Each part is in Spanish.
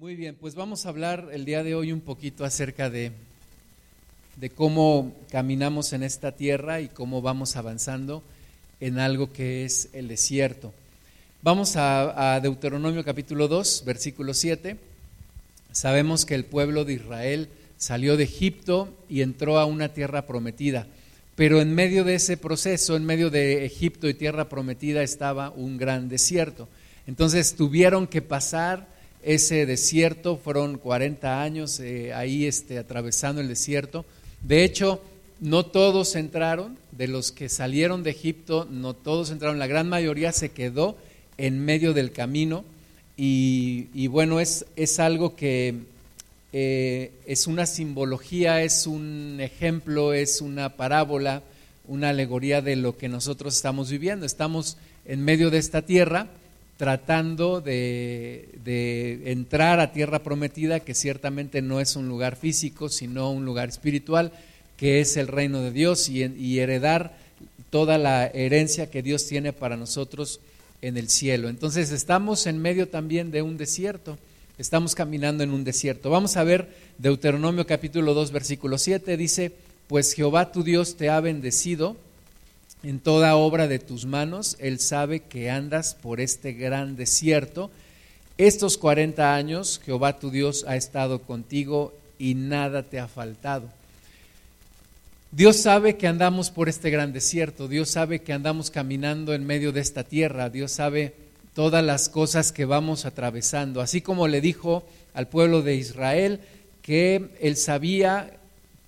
Muy bien, pues vamos a hablar el día de hoy un poquito acerca de, de cómo caminamos en esta tierra y cómo vamos avanzando en algo que es el desierto. Vamos a, a Deuteronomio capítulo 2, versículo 7. Sabemos que el pueblo de Israel salió de Egipto y entró a una tierra prometida. Pero en medio de ese proceso, en medio de Egipto y tierra prometida, estaba un gran desierto. Entonces tuvieron que pasar ese desierto, fueron 40 años eh, ahí este, atravesando el desierto. De hecho, no todos entraron, de los que salieron de Egipto, no todos entraron, la gran mayoría se quedó en medio del camino y, bueno, es, es, algo que eh, es una simbología, es un ejemplo, es una parábola, una alegoría de lo que nosotros estamos viviendo. Estamos en medio de esta tierra tratando de, entrar a tierra prometida, que ciertamente no es un lugar físico, sino un lugar espiritual, que es el reino de Dios, y, heredar toda la herencia que Dios tiene para nosotros en el cielo. Entonces estamos en medio también de un desierto, estamos caminando en un desierto. Vamos a ver Deuteronomio capítulo 2, versículo 7, dice, pues Jehová tu Dios te ha bendecido en toda obra de tus manos. Él sabe que andas por este gran desierto. Estos 40 años Jehová tu Dios ha estado contigo y nada te ha faltado. Dios sabe que andamos por este gran desierto, Dios sabe que andamos caminando en medio de esta tierra, Dios sabe todas las cosas que vamos atravesando, así como le dijo al pueblo de Israel que él sabía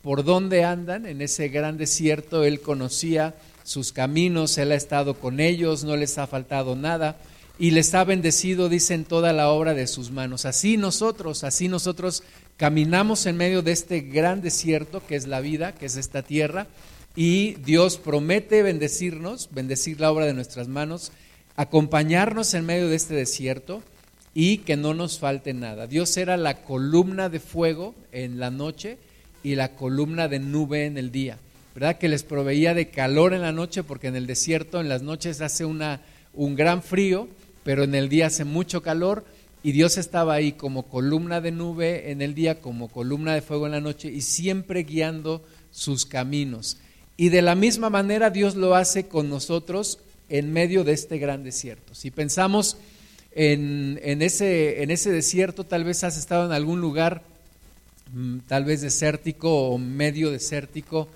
por dónde andan en ese gran desierto, él conocía sus caminos, Él ha estado con ellos, no les ha faltado nada y les ha bendecido, dicen, toda la obra de sus manos. Así nosotros, así nosotros caminamos en medio de este gran desierto que es la vida, que es esta tierra, y Dios promete bendecirnos, bendecir la obra de nuestras manos, acompañarnos en medio de este desierto y que no nos falte nada. Dios era la columna de fuego en la noche y la columna de nube en el día. ¿Verdad? Que les proveía de calor en la noche, porque en el desierto en las noches hace una, un gran frío, pero en el día hace mucho calor, y Dios estaba ahí como columna de nube en el día, como columna de fuego en la noche, y siempre guiando sus caminos. Y de la misma manera Dios lo hace con nosotros en medio de este gran desierto. Si pensamos en, en, ese, en ese desierto, tal vez has estado en algún lugar, mm, tal vez desértico o medio desértico,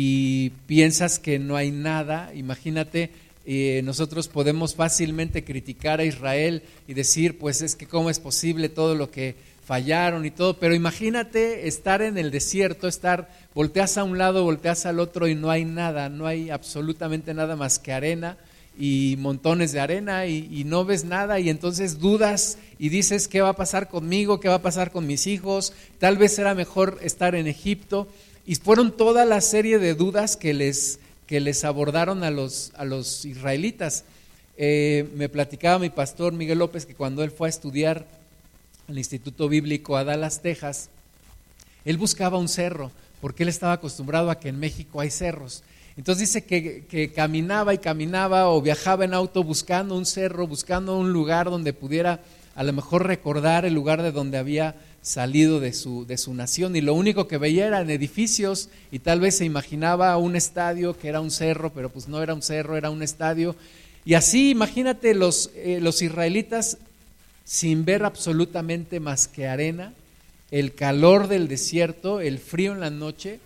y piensas que no hay nada, imagínate, eh, nosotros podemos fácilmente criticar a Israel y decir, pues es que cómo es posible todo lo que fallaron y todo, pero imagínate estar en el desierto, estar, volteas a un lado, volteas al otro y no hay nada, no hay absolutamente nada más que arena y montones de arena y, y, no ves nada y entonces dudas y dices, ¿qué va a pasar conmigo? ¿Qué va a pasar con mis hijos? Tal vez era mejor estar en Egipto. Y fueron toda la serie de dudas que les, que les abordaron a los, a los israelitas. Eh, me platicaba mi pastor Miguel López que cuando él fue a estudiar al Instituto Bíblico a Dallas, Texas, él buscaba un cerro, porque él estaba acostumbrado a que en México hay cerros. Entonces dice que, que, caminaba y caminaba o viajaba en auto buscando un cerro, buscando un lugar donde pudiera a lo mejor recordar el lugar de donde había salido de su, de su nación y lo único que veía eran edificios y tal vez se imaginaba un estadio que era un cerro, pero pues no era un cerro, era un estadio. Y así imagínate los, eh, los israelitas sin ver absolutamente más que arena, el calor del desierto, el frío en la noche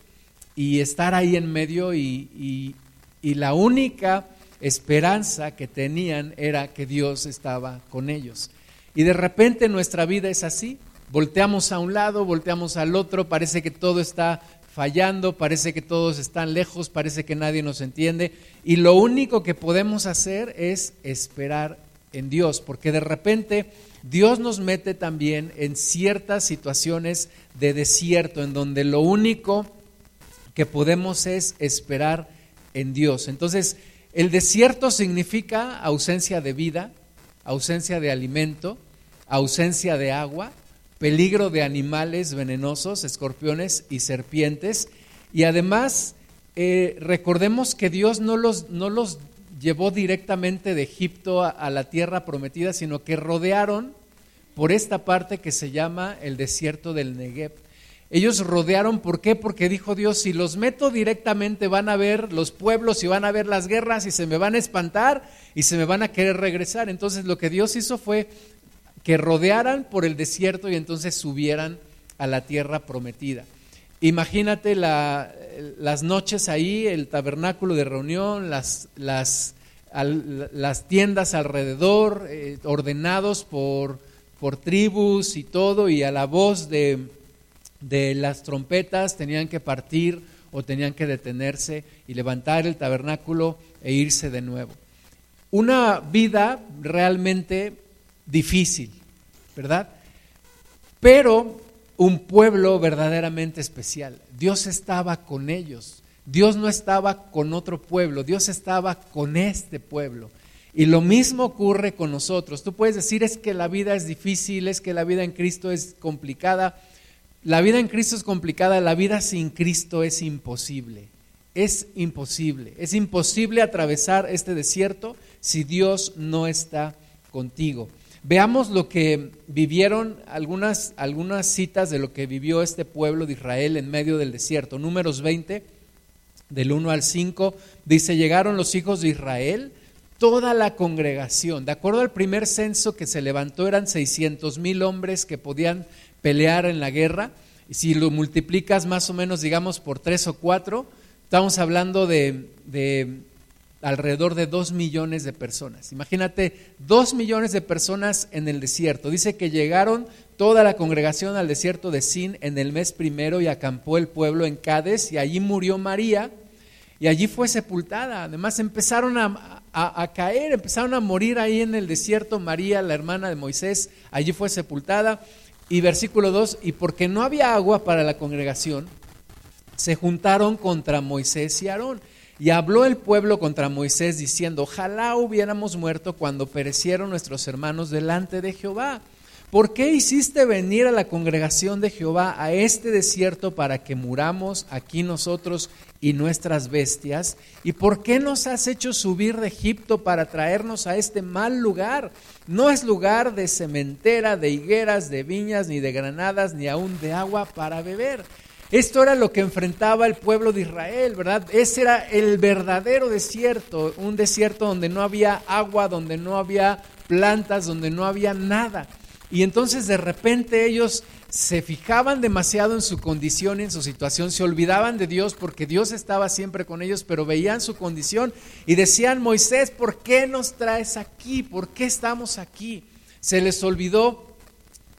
y estar ahí en medio y, y la única esperanza que tenían era que Dios estaba con ellos. Y de repente nuestra vida es así, volteamos a un lado, volteamos al otro, parece que todo está fallando, parece que todos están lejos, parece que nadie nos entiende y lo único que podemos hacer es esperar en Dios, porque de repente Dios nos mete también en ciertas situaciones de desierto, en donde lo único que podemos es esperar en Dios. Entonces, el desierto significa ausencia de vida, ausencia de alimento, ausencia de agua, peligro de animales venenosos, escorpiones y serpientes. Y además, eh, recordemos que Dios no los, no los llevó directamente de Egipto a, a, la tierra prometida, sino que rodearon por esta parte que se llama el desierto del Negev. Ellos rodearon, ¿por qué? Porque dijo Dios, si los meto directamente van a ver los pueblos y van a ver las guerras y se me van a espantar y se me van a querer regresar. Entonces lo que Dios hizo fue que rodearan por el desierto y entonces subieran a la tierra prometida. Imagínate las noches ahí, el tabernáculo de reunión, las, las, tiendas alrededor, eh, ordenados por, por tribus y todo, y a la voz de, de las trompetas tenían que partir o tenían que detenerse y levantar el tabernáculo e irse de nuevo. Una vida realmente difícil, ¿verdad? Pero un pueblo verdaderamente especial. Dios estaba con ellos. Dios no estaba con otro pueblo, Dios estaba con este pueblo. Y lo mismo ocurre con nosotros. Tú puedes decir es que la vida es difícil, es que la vida en Cristo es complicada. La vida en Cristo es complicada, la vida sin Cristo es imposible. Es imposible. Es imposible atravesar este desierto si Dios no está contigo. Veamos lo que vivieron algunas, algunas citas de lo que vivió este pueblo de Israel en medio del desierto. Números 20, del 1 al 5, dice, llegaron los hijos de Israel, toda la congregación. De acuerdo al primer censo que se levantó, eran 600 mil hombres que podían pelear en la guerra. Y si lo multiplicas más o menos, digamos, por tres o cuatro, estamos hablando de, de alrededor de dos millones de personas. Imagínate, dos millones de personas en el desierto. Dice que llegaron toda la congregación al desierto de Sin en el mes primero y acampó el pueblo en Cádiz y allí murió María y allí fue sepultada. Además empezaron a, caer, empezaron a morir ahí en el desierto. María, la hermana de Moisés, allí fue sepultada. Y versículo 2, y porque no había agua para la congregación, se juntaron contra Moisés y Aarón y habló el pueblo contra Moisés diciendo, ojalá hubiéramos muerto cuando perecieron nuestros hermanos delante de Jehová. ¿Por qué hiciste venir a la congregación de Jehová a este desierto para que muramos aquí nosotros y nuestras bestias? ¿Y por qué nos has hecho subir de Egipto para traernos a este mal lugar? No es lugar de cementera, de higueras, de viñas, ni de granadas, ni aún de agua para beber. Esto era lo que enfrentaba el pueblo de Israel, ¿verdad? Ese era el verdadero desierto, un desierto donde no había agua, donde no había plantas, donde no había nada. Y entonces de repente ellos se fijaban demasiado en su condición, en su situación, se olvidaban de Dios porque Dios estaba siempre con ellos, pero veían su condición y decían, Moisés, ¿por qué nos traes aquí? ¿Por qué estamos aquí? Se les olvidó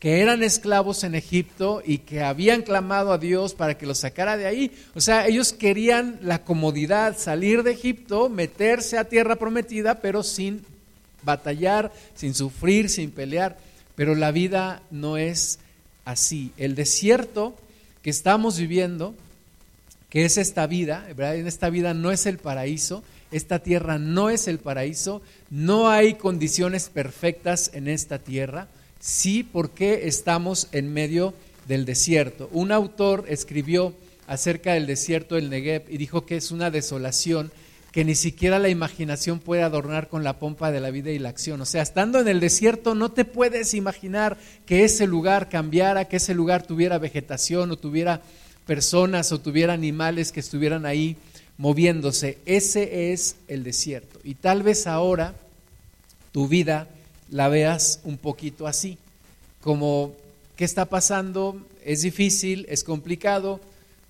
que eran esclavos en Egipto y que habían clamado a Dios para que los sacara de ahí. O sea, ellos querían la comodidad, salir de Egipto, meterse a tierra prometida, pero sin batallar, sin sufrir, sin pelear. Pero la vida no es así. El desierto que estamos viviendo, que es esta vida, en esta vida no es el paraíso, esta tierra no es el paraíso, no hay condiciones perfectas en esta tierra sí porque estamos en medio del desierto. Un autor escribió acerca del desierto del Negev y dijo que es una desolación que ni siquiera la imaginación puede adornar con la pompa de la vida y la acción. O sea, estando en el desierto no te puedes imaginar que ese lugar cambiara, que ese lugar tuviera vegetación o tuviera personas o tuviera animales que estuvieran ahí moviéndose. Ese es el desierto. Y tal vez ahora tu vida la veas un poquito así, como qué está pasando, es difícil, es complicado,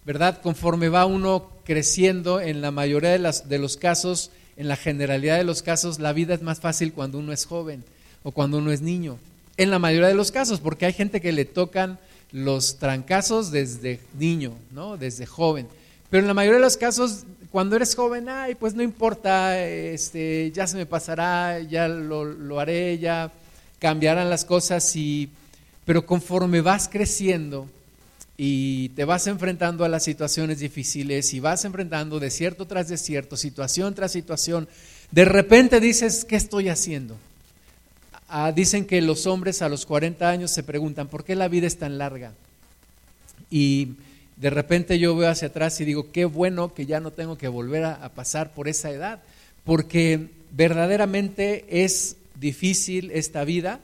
¿verdad? Conforme va uno creciendo, en la mayoría de, las, de los casos, en la generalidad de los casos, la vida es más fácil cuando uno es joven o cuando uno es niño. En la mayoría de los casos, porque hay gente que le tocan los trancazos desde niño, ¿no? Desde joven. Pero en la mayoría de los casos cuando eres joven, ay, pues no importa, este, ya se me pasará, ya lo, haré, ya cambiarán las cosas, y, pero conforme vas creciendo y te vas enfrentando a las situaciones difíciles y vas enfrentando desierto tras desierto, situación tras situación, de repente dices, ¿qué estoy haciendo? Ah, dicen que los hombres a los 40 años se preguntan, ¿por qué la vida es tan larga? Y de repente yo veo hacia atrás y digo, qué bueno que ya no tengo que volver a, pasar por esa edad, porque verdaderamente es difícil esta vida,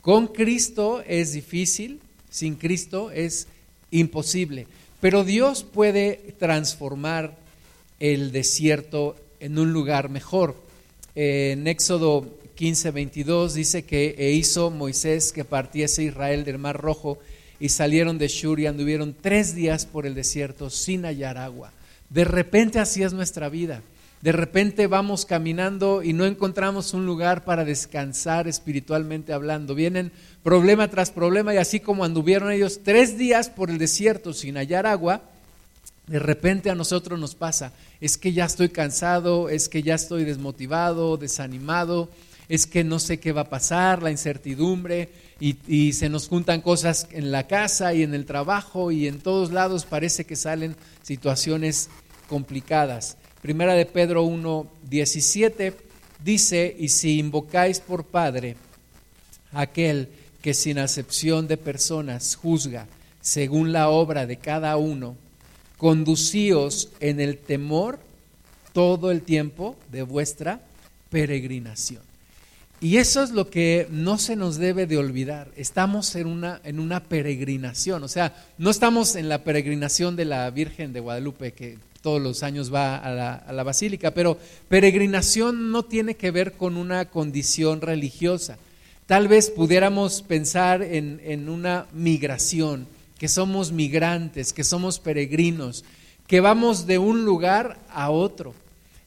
Con Cristo es difícil, sin Cristo es imposible. Pero Dios puede transformar el desierto en un lugar mejor. En Éxodo 15, 22 dice que e hizo Moisés que partiese Israel del Mar Rojo y salieron de Shur y anduvieron tres días por el desierto sin hallar agua. De repente así es nuestra vida. De repente vamos caminando y no encontramos un lugar para descansar espiritualmente hablando. Vienen problema tras problema y así como anduvieron ellos tres días por el desierto sin hallar agua, de repente a nosotros nos pasa, es que ya estoy cansado, es que ya estoy desmotivado, desanimado, es que no sé qué va a pasar, la incertidumbre, y, se nos juntan cosas en la casa y en el trabajo y en todos lados parece que salen situaciones complicadas. Primera de Pedro 1, 17 dice, y si invocáis por Padre aquel que sin acepción de personas juzga según la obra de cada uno, conducíos en el temor todo el tiempo de vuestra peregrinación. Y eso es lo que no se nos debe de olvidar. Estamos en una, en una peregrinación, o sea, no estamos en la peregrinación de la Virgen de Guadalupe que todos los años va a la, a la basílica, pero peregrinación no tiene que ver con una condición religiosa. Tal vez pudiéramos pensar en, en una migración, que somos migrantes, que somos peregrinos, que vamos de un lugar a otro.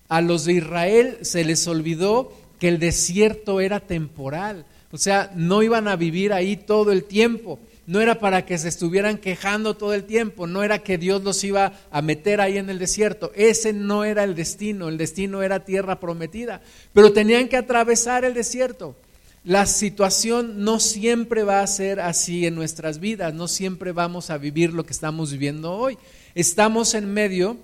A los de Israel se les olvidó que el desierto era temporal, o sea, no iban a vivir ahí todo el tiempo, no era para que se estuvieran quejando todo el tiempo, no era que Dios los iba a meter ahí en el desierto, ese no era el destino, el destino era tierra prometida, pero tenían que atravesar el desierto. La situación no siempre va a ser así en nuestras vidas, no siempre vamos a vivir lo que estamos viviendo hoy. Estamos en medio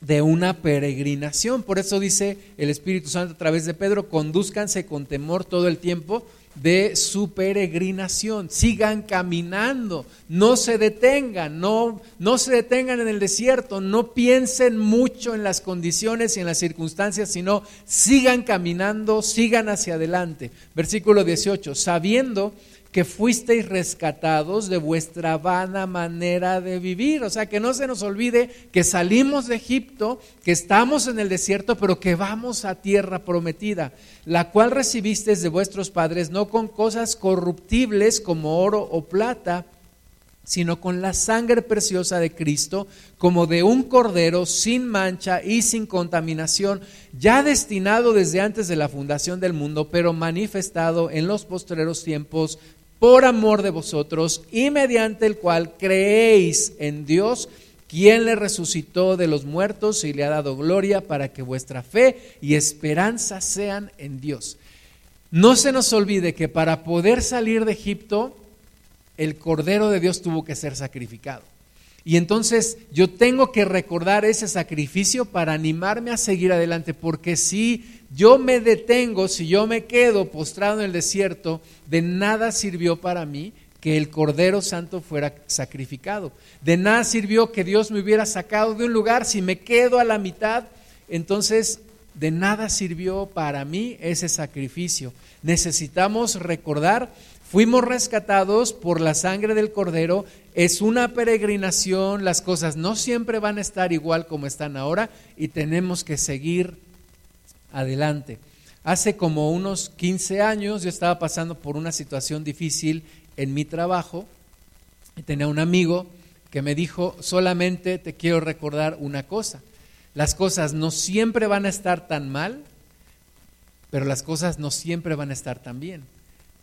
de una peregrinación. Por eso dice el Espíritu Santo a través de Pedro, conduzcanse con temor todo el tiempo de su peregrinación. Sigan caminando, no se detengan, no, no se detengan en el desierto, no piensen mucho en las condiciones y en las circunstancias, sino sigan caminando, sigan hacia adelante. Versículo 18, sabiendo que fuisteis rescatados de vuestra vana manera de vivir. O sea, que no se nos olvide que salimos de Egipto, que estamos en el desierto, pero que vamos a tierra prometida, la cual recibisteis de vuestros padres, no con cosas corruptibles como oro o plata, sino con la sangre preciosa de Cristo, como de un cordero sin mancha y sin contaminación, ya destinado desde antes de la fundación del mundo, pero manifestado en los postreros tiempos por amor de vosotros y mediante el cual creéis en Dios, quien le resucitó de los muertos y le ha dado gloria para que vuestra fe y esperanza sean en Dios. No se nos olvide que para poder salir de Egipto, el Cordero de Dios tuvo que ser sacrificado. Y entonces yo tengo que recordar ese sacrificio para animarme a seguir adelante, porque si yo me detengo, si yo me quedo postrado en el desierto, de nada sirvió para mí que el Cordero Santo fuera sacrificado. De nada sirvió que Dios me hubiera sacado de un lugar si me quedo a la mitad. Entonces, de nada sirvió para mí ese sacrificio. Necesitamos recordar, fuimos rescatados por la sangre del Cordero, es una peregrinación, las cosas no siempre van a estar igual como están ahora y tenemos que seguir adelante. Hace como unos 15 años yo estaba pasando por una situación difícil en mi trabajo y tenía un amigo que me dijo, solamente te quiero recordar una cosa, las cosas no siempre van a estar tan mal, pero las cosas no siempre van a estar tan bien.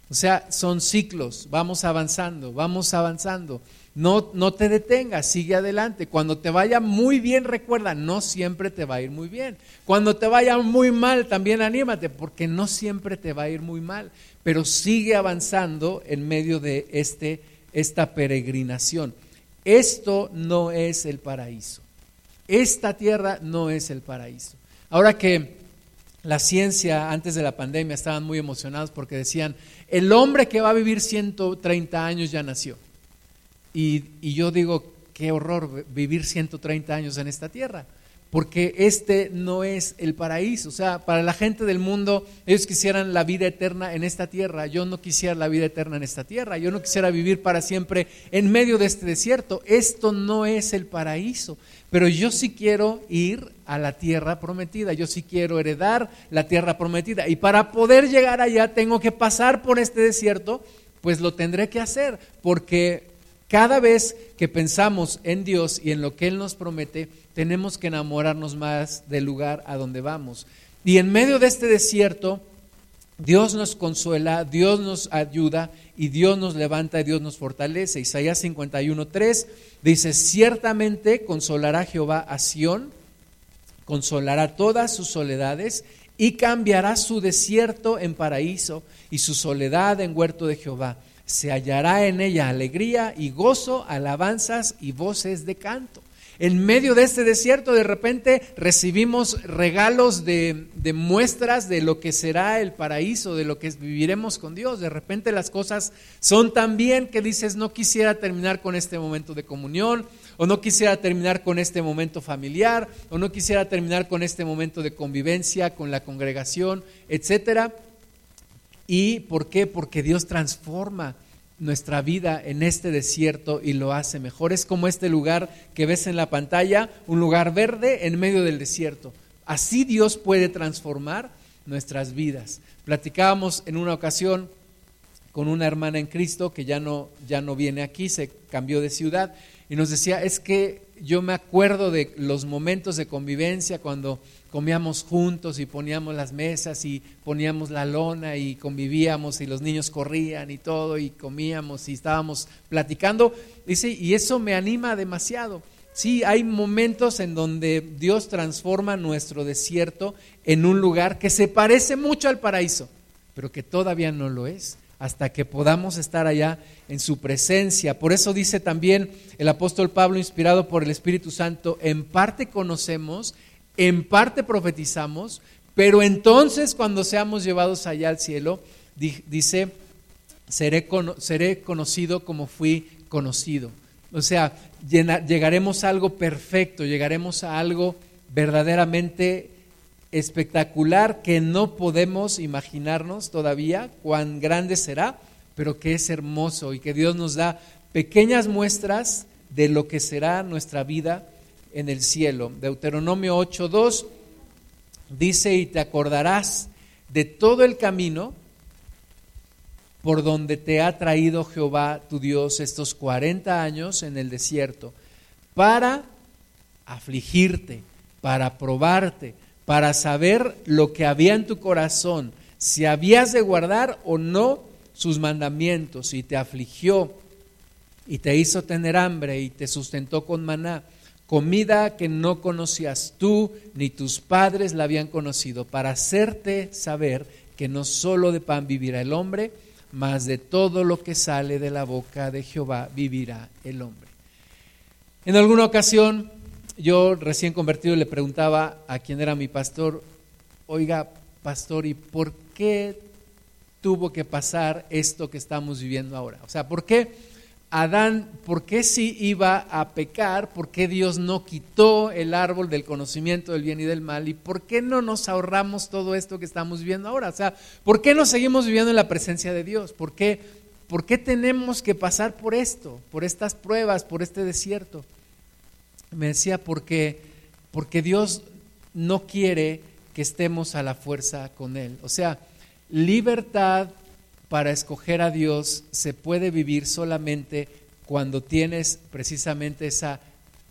O sea, son ciclos, vamos avanzando, vamos avanzando. No, no te detengas, sigue adelante. Cuando te vaya muy bien, recuerda, no siempre te va a ir muy bien. Cuando te vaya muy mal, también anímate, porque no siempre te va a ir muy mal. Pero sigue avanzando en medio de este, esta peregrinación. Esto no es el paraíso. Esta tierra no es el paraíso. Ahora que la ciencia antes de la pandemia estaban muy emocionados porque decían, el hombre que va a vivir 130 años ya nació. Y, yo digo, qué horror vivir 130 años en esta tierra. porque este no es el paraíso. O sea, para la gente del mundo, ellos quisieran la vida eterna en esta tierra. Yo no quisiera la vida eterna en esta tierra. Yo no quisiera vivir para siempre en medio de este desierto. Esto no es el paraíso. Pero yo sí quiero ir a la tierra prometida. Yo sí quiero heredar la tierra prometida. Y para poder llegar allá tengo que pasar por este desierto, pues lo tendré que hacer. Porque cada vez que pensamos en Dios y en lo que Él nos promete, tenemos que enamorarnos más del lugar a donde vamos. Y en medio de este desierto, Dios nos consuela, Dios nos ayuda y Dios nos levanta y Dios nos fortalece. Isaías 51.3 dice, ciertamente consolará Jehová a Sión, consolará todas sus soledades y cambiará su desierto en paraíso y su soledad en huerto de Jehová. Se hallará en ella alegría y gozo, alabanzas y voces de canto. En medio de este desierto de repente recibimos regalos de, muestras de lo que será el paraíso, de lo que viviremos con Dios. De repente las cosas son tan bien que dices, no quisiera terminar con este momento de comunión, o no quisiera terminar con este momento familiar, o no quisiera terminar con este momento de convivencia con la congregación, etcétera. ¿Y por qué? Porque Dios transforma nuestra vida en este desierto y lo hace mejor. Es como este lugar que ves en la pantalla, un lugar verde en medio del desierto. Así Dios puede transformar nuestras vidas. Platicábamos en una ocasión con una hermana en Cristo que ya no, ya no viene aquí, se cambió de ciudad y nos decía, es que yo me acuerdo de los momentos de convivencia cuando comíamos juntos y poníamos las mesas y poníamos la lona y convivíamos y los niños corrían y todo y comíamos y estábamos platicando. Dice, y eso me anima demasiado. Sí, hay momentos en donde Dios transforma nuestro desierto en un lugar que se parece mucho al paraíso, pero que todavía no lo es, hasta que podamos estar allá en su presencia. Por eso dice también el apóstol Pablo, inspirado por el Espíritu Santo, en parte conocemos en parte profetizamos, pero entonces cuando seamos llevados allá al cielo, dice, seré, conocido como fui conocido. O sea, llegaremos a algo perfecto, llegaremos a algo verdaderamente espectacular que no podemos imaginarnos todavía cuán grande será, pero que es hermoso y que Dios nos da pequeñas muestras de lo que será nuestra vida en el cielo. Deuteronomio 8.2 dice, y te acordarás de todo el camino por donde te ha traído Jehová tu Dios estos 40 años en el desierto, para afligirte, para probarte, para saber lo que había en tu corazón, si habías de guardar o no sus mandamientos, y te afligió, y te hizo tener hambre, y te sustentó con maná comida que no conocías tú ni tus padres la habían conocido, para hacerte saber que no solo de pan vivirá el hombre, mas de todo lo que sale de la boca de Jehová vivirá el hombre. En alguna ocasión, yo recién convertido le preguntaba a quien era mi pastor, oiga, pastor, ¿y por qué tuvo que pasar esto que estamos viviendo ahora? O sea, ¿por qué? Adán, ¿por qué sí iba a pecar? ¿Por qué Dios no quitó el árbol del conocimiento del bien y del mal? ¿Y por qué no nos ahorramos todo esto que estamos viviendo ahora? O sea, ¿por qué no seguimos viviendo en la presencia de Dios? ¿Por qué, por qué tenemos que pasar por esto, por estas pruebas, por este desierto? Me decía, porque, porque Dios no quiere que estemos a la fuerza con Él. O sea, libertad para escoger a Dios se puede vivir solamente cuando tienes precisamente esa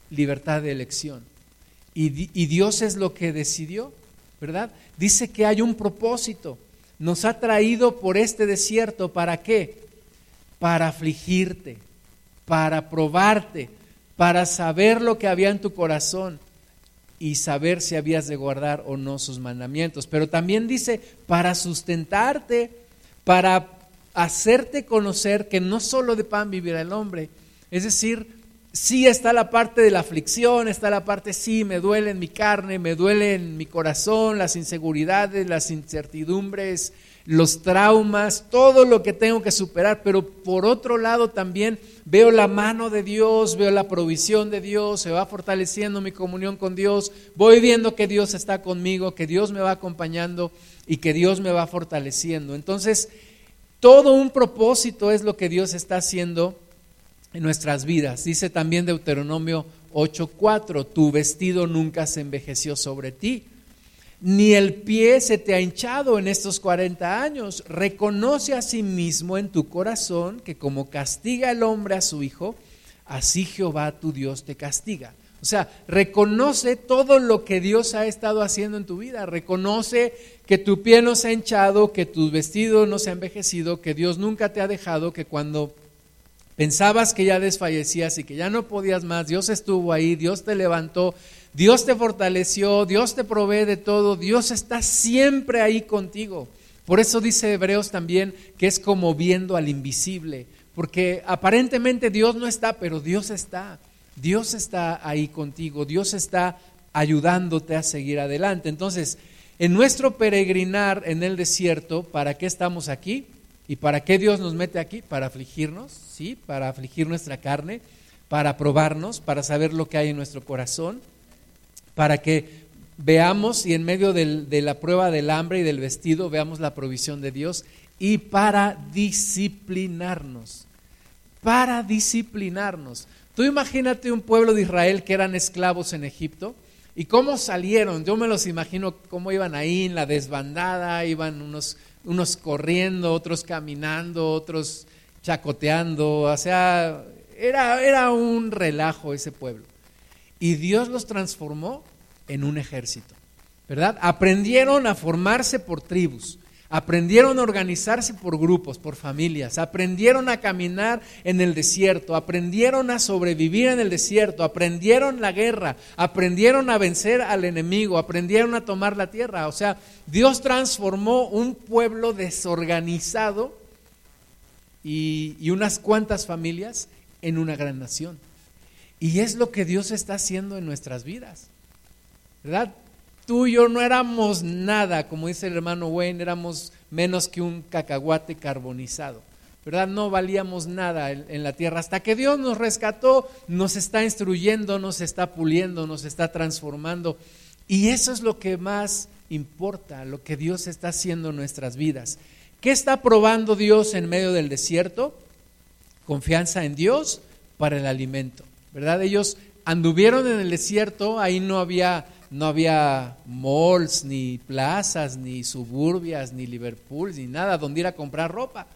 libertad de elección. Y, Dios es lo que decidió, ¿verdad? Dice que hay un propósito. Nos ha traído por este desierto. ¿Para qué? Para afligirte, para probarte, para saber lo que había en tu corazón y saber si habías de guardar o no sus mandamientos. Pero también dice, para sustentarte para hacerte conocer que no solo de pan vivirá el hombre. Es decir, sí está la parte de la aflicción, está la parte, sí, me duele en mi carne, me duele en mi corazón, las inseguridades, las incertidumbres, los traumas, todo lo que tengo que superar, pero por otro lado también veo la mano de Dios, veo la provisión de Dios, se va fortaleciendo mi comunión con Dios, voy viendo que Dios está conmigo, que Dios me va acompañando y que Dios me va fortaleciendo. Entonces, todo un propósito es lo que Dios está haciendo en nuestras vidas. Dice también Deuteronomio 8:4, tu vestido nunca se envejeció sobre ti ni el pie se te ha hinchado en estos 40 años. Reconoce a sí mismo en tu corazón que como castiga el hombre a su hijo, así Jehová tu Dios te castiga. O sea, reconoce todo lo que Dios ha estado haciendo en tu vida. Reconoce que tu pie no se ha hinchado, que tu vestido no se ha envejecido, que Dios nunca te ha dejado, que cuando pensabas que ya desfallecías y que ya no podías más, Dios estuvo ahí, Dios te levantó, Dios te fortaleció, Dios te provee de todo, Dios está siempre ahí contigo. Por eso dice Hebreos también que es como viendo al invisible, porque aparentemente Dios no está, pero Dios está. Dios está ahí contigo, Dios está ayudándote a seguir adelante. Entonces, en nuestro peregrinar en el desierto, ¿para qué estamos aquí? ¿Y para qué Dios nos mete aquí? Para afligirnos, ¿sí? Para afligir nuestra carne, para probarnos, para saber lo que hay en nuestro corazón para que veamos y en medio de la prueba del hambre y del vestido veamos la provisión de Dios y para disciplinarnos, para disciplinarnos. Tú imagínate un pueblo de Israel que eran esclavos en Egipto y cómo salieron. Yo me los imagino cómo iban ahí en la desbandada, iban unos, unos corriendo, otros caminando, otros chacoteando, o sea, era, era un relajo ese pueblo y Dios los transformó en un ejército, ¿verdad? Aprendieron a formarse por tribus, aprendieron a organizarse por grupos, por familias, aprendieron a caminar en el desierto, aprendieron a sobrevivir en el desierto, aprendieron la guerra, aprendieron a vencer al enemigo, aprendieron a tomar la tierra. O sea, Dios transformó un pueblo desorganizado y, unas cuantas familias en una gran nación. Y es lo que Dios está haciendo en nuestras vidas. ¿Verdad? Tú y yo no éramos nada, como dice el hermano Wayne, éramos menos que un cacahuate carbonizado. ¿Verdad? No valíamos nada en, la tierra. Hasta que Dios nos rescató, nos está instruyendo, nos está puliendo, nos está transformando. Y eso es lo que más importa, lo que Dios está haciendo en nuestras vidas. ¿Qué está probando Dios en medio del desierto? Confianza en Dios para el alimento. ¿verdad? Ellos anduvieron en el desierto, ahí no había, no había malls, ni plazas, ni suburbias, ni Liverpool, ni nada donde ir a comprar ropa.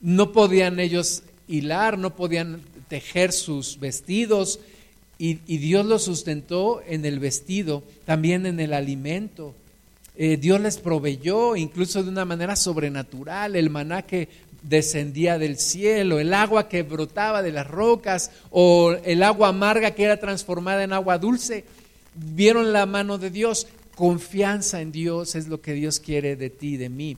No podían ellos hilar, no podían tejer sus vestidos y, Dios los sustentó en el vestido, también en el alimento. Eh, Dios les proveyó incluso de una manera sobrenatural el maná que descendía del cielo, el agua que brotaba de las rocas o el agua amarga que era transformada en agua dulce. Vieron la mano de Dios. Confianza en Dios es lo que Dios quiere de ti, de mí.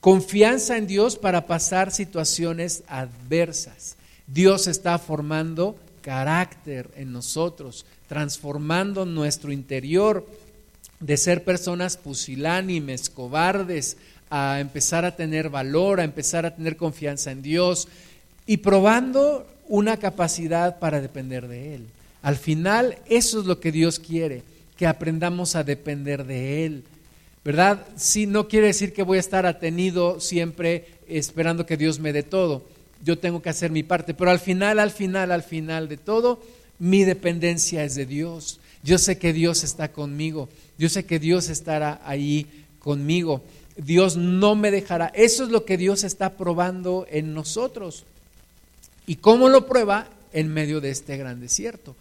Confianza en Dios para pasar situaciones adversas. Dios está formando carácter en nosotros, transformando nuestro interior de ser personas pusilánimes, cobardes, a empezar a tener valor, a empezar a tener confianza en Dios y probando una capacidad para depender de Él. Al final, eso es lo que Dios quiere, que aprendamos a depender de Él. ¿Verdad? Sí, no quiere decir que voy a estar atenido siempre esperando que Dios me dé todo. Yo tengo que hacer mi parte, pero al final, al final, al final de todo, mi dependencia es de Dios. Yo sé que Dios está conmigo. Yo sé que Dios estará ahí conmigo. Dios no me dejará. Eso es lo que Dios está probando en nosotros. ¿Y cómo lo prueba? En medio de este gran desierto.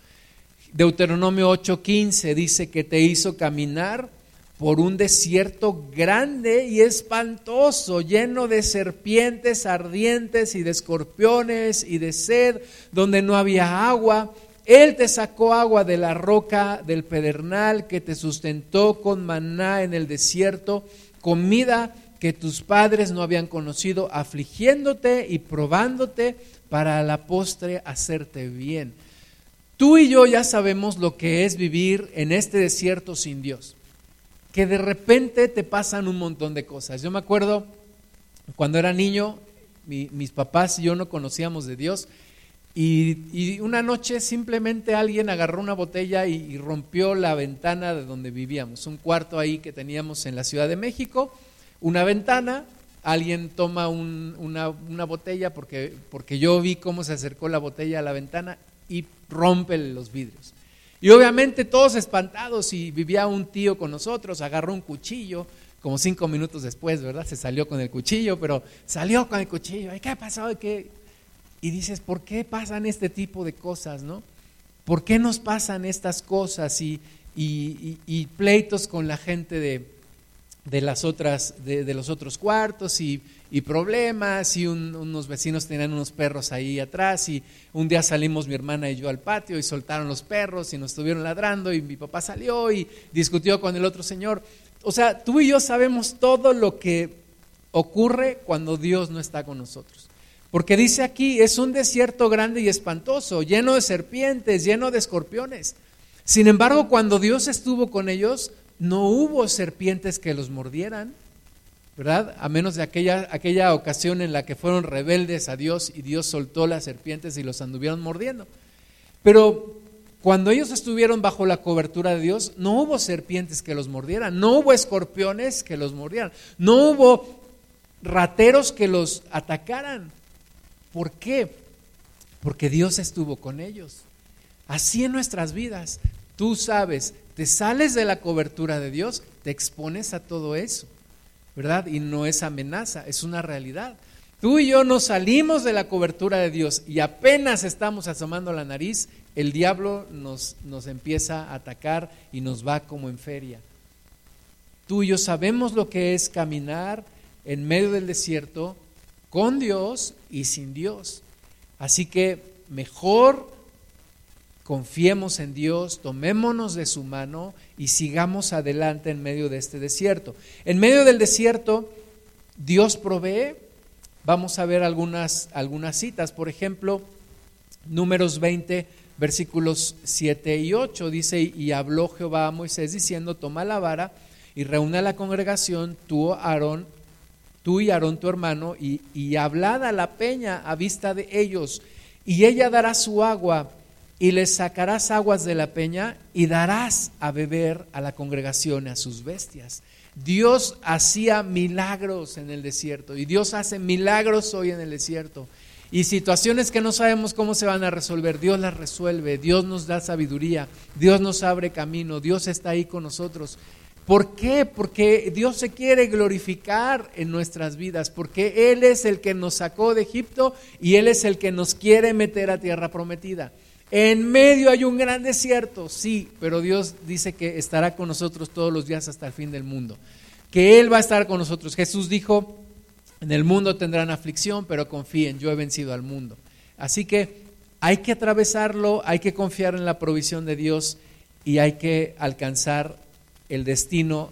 Deuteronomio 8:15 dice que te hizo caminar por un desierto grande y espantoso, lleno de serpientes ardientes y de escorpiones y de sed, donde no había agua. Él te sacó agua de la roca del pedernal que te sustentó con maná en el desierto comida que tus padres no habían conocido, afligiéndote y probándote para la postre hacerte bien. Tú y yo ya sabemos lo que es vivir en este desierto sin Dios, que de repente te pasan un montón de cosas. Yo me acuerdo Cuando era niño, mis papás y yo no conocíamos de Dios. Y, una noche simplemente alguien agarró una botella y, rompió la ventana de donde vivíamos, un cuarto ahí que teníamos en la Ciudad de México, una ventana, alguien toma una, una, botella porque, porque yo vi cómo se acercó la botella a la ventana y rompe los vidrios. Y obviamente todos espantados y vivía un tío con nosotros, agarró un cuchillo, como cinco minutos después, ¿verdad? Se salió con el cuchillo, pero salió con el cuchillo. ¿Y qué pasó? ¿Qué? y dices, ¿por qué pasan este tipo de cosas, no? ¿Por qué nos pasan estas cosas y, y, pleitos con la gente de, de las otras, de, los otros cuartos y, problemas y unos vecinos tenían unos perros ahí atrás y un día salimos mi hermana y yo al patio y soltaron los perros y nos estuvieron ladrando y mi papá salió y discutió con el otro señor. O sea, tú y yo sabemos todo lo que ocurre cuando Dios no está con nosotros. Porque dice aquí, es un desierto grande y espantoso, lleno de serpientes, lleno de escorpiones. Sin embargo, cuando Dios estuvo con ellos, no hubo serpientes que los mordieran, ¿verdad? A menos de aquella, aquella ocasión en la que fueron rebeldes a Dios y Dios soltó las serpientes y los anduvieron mordiendo. Pero cuando ellos estuvieron bajo la cobertura de Dios, no hubo serpientes que los mordieran, no hubo escorpiones que los mordieran, no hubo rateros que los atacaran. ¿Por qué? Porque Dios estuvo con ellos. Así en nuestras vidas, tú sabes, te sales de la cobertura de Dios, te expones a todo eso, ¿verdad? Y no es amenaza, es una realidad. Tú y yo nos salimos de la cobertura de Dios y apenas estamos asomando la nariz, el diablo nos, nos empieza a atacar y nos va como en feria. Tú y yo sabemos lo que es caminar en medio del desierto con Dios y sin Dios. Así que mejor confiemos en Dios, tomémonos de su mano y sigamos adelante en medio de este desierto. En medio del desierto, Dios provee. Vamos a ver algunas, algunas citas. Por ejemplo, números 20, versículos 7 y 8. Dice, y habló Jehová a Moisés diciendo, toma la vara y reúne a la congregación, tú, Aarón, tú y Aarón tu hermano, y, y hablad a la peña a vista de ellos, y ella dará su agua, y les sacarás aguas de la peña, y darás a beber a la congregación, a sus bestias. Dios hacía milagros en el desierto, y Dios hace milagros hoy en el desierto. Y situaciones que no sabemos cómo se van a resolver, Dios las resuelve, Dios nos da sabiduría, Dios nos abre camino, Dios está ahí con nosotros. ¿Por qué? Porque Dios se quiere glorificar en nuestras vidas, porque Él es el que nos sacó de Egipto y Él es el que nos quiere meter a tierra prometida. En medio hay un gran desierto, sí, pero Dios dice que estará con nosotros todos los días hasta el fin del mundo, que Él va a estar con nosotros. Jesús dijo, en el mundo tendrán aflicción, pero confíen, yo he vencido al mundo. Así que hay que atravesarlo, hay que confiar en la provisión de Dios y hay que alcanzar el destino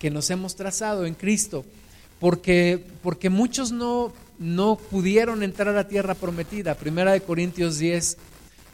que nos hemos trazado en Cristo, porque, porque muchos no, no pudieron entrar a tierra prometida. Primera de Corintios 10,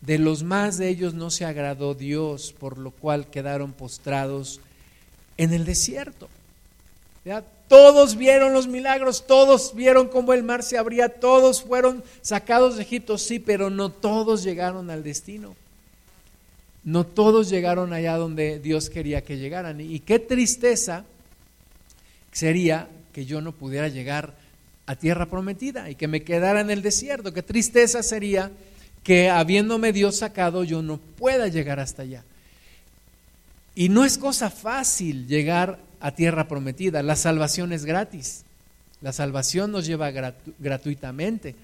de los más de ellos no se agradó Dios, por lo cual quedaron postrados en el desierto. Todos vieron los milagros, todos vieron cómo el mar se abría, todos fueron sacados de Egipto, sí, pero no todos llegaron al destino. No todos llegaron allá donde Dios quería que llegaran. Y qué tristeza sería que yo no pudiera llegar a tierra prometida y que me quedara en el desierto. Qué tristeza sería que habiéndome Dios sacado yo no pueda llegar hasta allá. Y no es cosa fácil llegar a tierra prometida. La salvación es gratis. La salvación nos lleva gratuitamente,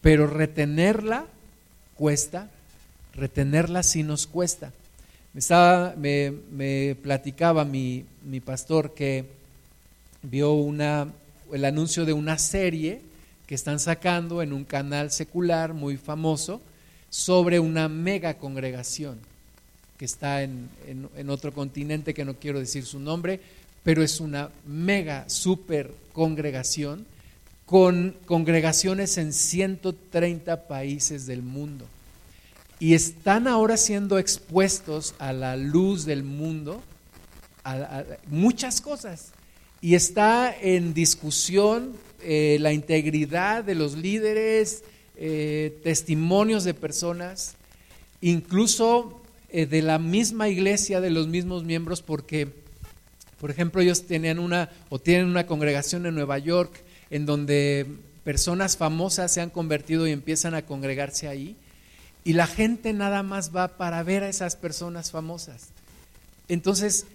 pero retenerla cuesta retenerla sí nos cuesta. Me, estaba, me, platicaba mi, pastor que vio una, el anuncio de una serie que están sacando en un canal secular muy famoso sobre una mega congregación que está en, en, otro continente que no quiero decir su nombre, pero es una mega super congregación con congregaciones en 130 países del mundo. Y están ahora siendo expuestos a la luz del mundo, a, muchas cosas. Y está en discusión eh, la integridad de los líderes, eh, testimonios de personas, incluso eh, de la misma iglesia, de los mismos miembros, porque, por ejemplo, ellos tenían una o tienen una congregación en Nueva York en donde personas famosas se han convertido y empiezan a congregarse ahí, y la gente nada más va para ver a esas personas famosas. Entonces,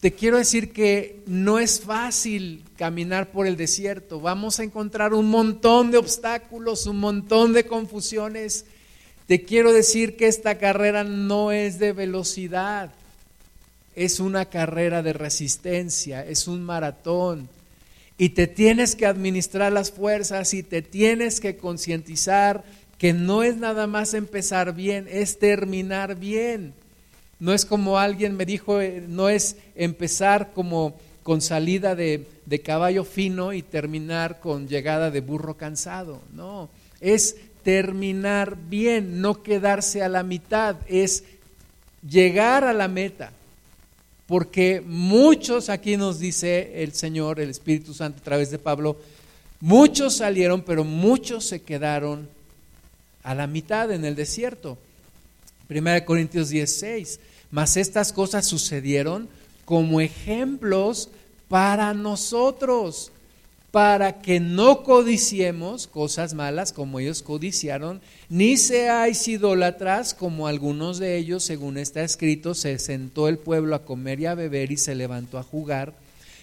te quiero decir que no es fácil caminar por el desierto. Vamos a encontrar un montón de obstáculos, un montón de confusiones. Te quiero decir que esta carrera no es de velocidad, es una carrera de resistencia, es un maratón. Y te tienes que administrar las fuerzas y te tienes que concientizar que no es nada más empezar bien, es terminar bien. No es como alguien me dijo, eh, no es empezar como con salida de, de, caballo fino y terminar con llegada de burro cansado. No, es terminar bien, no quedarse a la mitad, es llegar a la meta. Porque muchos, aquí nos dice el Señor, el Espíritu Santo a través de Pablo, muchos salieron, pero muchos se quedaron a la mitad en el desierto. 1 Corintios 16. Mas estas cosas sucedieron como ejemplos para nosotros, para que no codiciemos cosas malas como ellos codiciaron, ni seáis idólatras como algunos de ellos, según está escrito, se sentó el pueblo a comer y a beber y se levantó a jugar,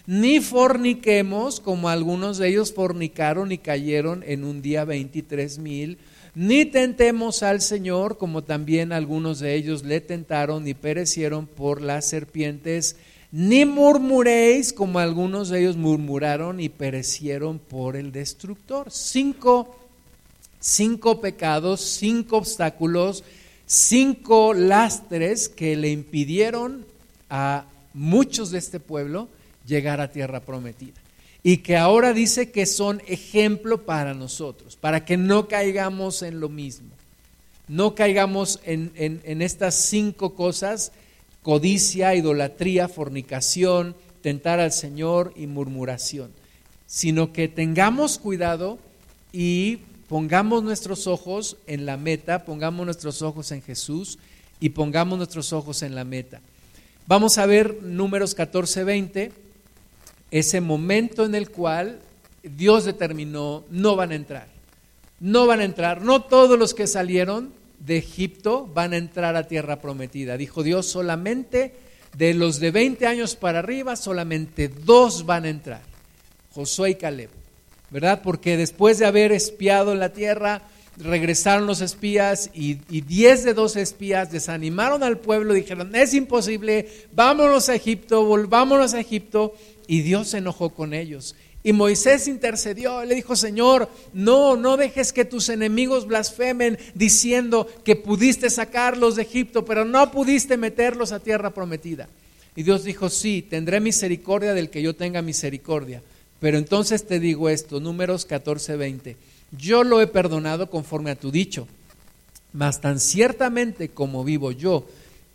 ni forniquemos como algunos de ellos fornicaron y cayeron en un día veintitrés mil, ni tentemos al Señor, como también algunos de ellos le tentaron y perecieron por las serpientes, ni murmuréis, como algunos de ellos murmuraron y perecieron por el destructor. Cinco, cinco pecados, cinco obstáculos, cinco lastres que le impidieron a muchos de este pueblo llegar a tierra prometida y que ahora dice que son ejemplo para nosotros, para que no caigamos en lo mismo, no caigamos en, estas cinco cosas, codicia, idolatría, fornicación, tentar al Señor y murmuración, sino que tengamos cuidado y pongamos nuestros ojos en la meta, pongamos nuestros ojos en Jesús y pongamos nuestros ojos en la meta. Vamos a ver números 14, 20 ese momento en el cual Dios determinó no van a entrar. No van a entrar. No todos los que salieron de Egipto van a entrar a tierra prometida. Dijo Dios solamente de los de 20 años para arriba, solamente dos van a entrar. Josué y Caleb. ¿Verdad? Porque después de haber espiado en la tierra, regresaron los espías y, diez de dos espías desanimaron al pueblo, dijeron, es imposible, vámonos a Egipto, volvámonos a Egipto y Dios se enojó con ellos. Y Moisés intercedió, le dijo, Señor, no, no dejes que tus enemigos blasfemen diciendo que pudiste sacarlos de Egipto, pero no pudiste meterlos a tierra prometida. Y Dios dijo, sí, tendré misericordia del que yo tenga misericordia. Pero entonces te digo esto, números 14, 20, yo lo he perdonado conforme a tu dicho, mas tan ciertamente como vivo yo,